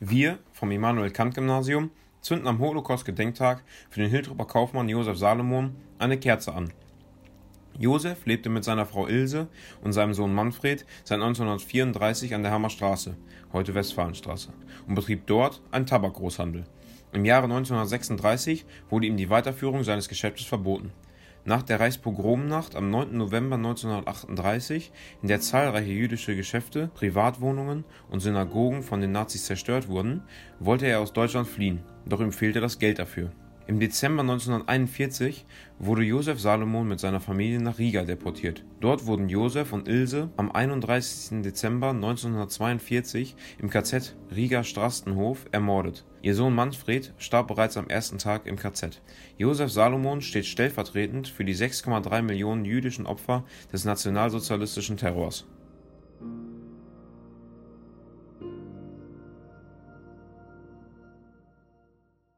Wir vom Immanuel Kant Gymnasium zünden am Holocaust-Gedenktag für den Hiltrupper Kaufmann Josef Salomon eine Kerze an. Josef lebte mit seiner Frau Ilse und seinem Sohn Manfred seit 1934 an der Hammer Straße, heute Westfalenstraße, und betrieb dort einen Tabakgroßhandel. Im Jahre 1936 wurde ihm die Weiterführung seines Geschäftes verboten. Nach der Reichspogromnacht am 9. November 1938, in der zahlreiche jüdische Geschäfte, Privatwohnungen und Synagogen von den Nazis zerstört wurden, wollte er aus Deutschland fliehen, doch ihm fehlte das Geld dafür. Im Dezember 1941 wurde Josef Salomon mit seiner Familie nach Riga deportiert. Dort wurden Josef und Ilse am 31. Dezember 1942 im KZ Riga-Strastenhof ermordet. Ihr Sohn Manfred starb bereits am ersten Tag im KZ. Josef Salomon steht stellvertretend für die 6,3 Millionen jüdischen Opfer des nationalsozialistischen Terrors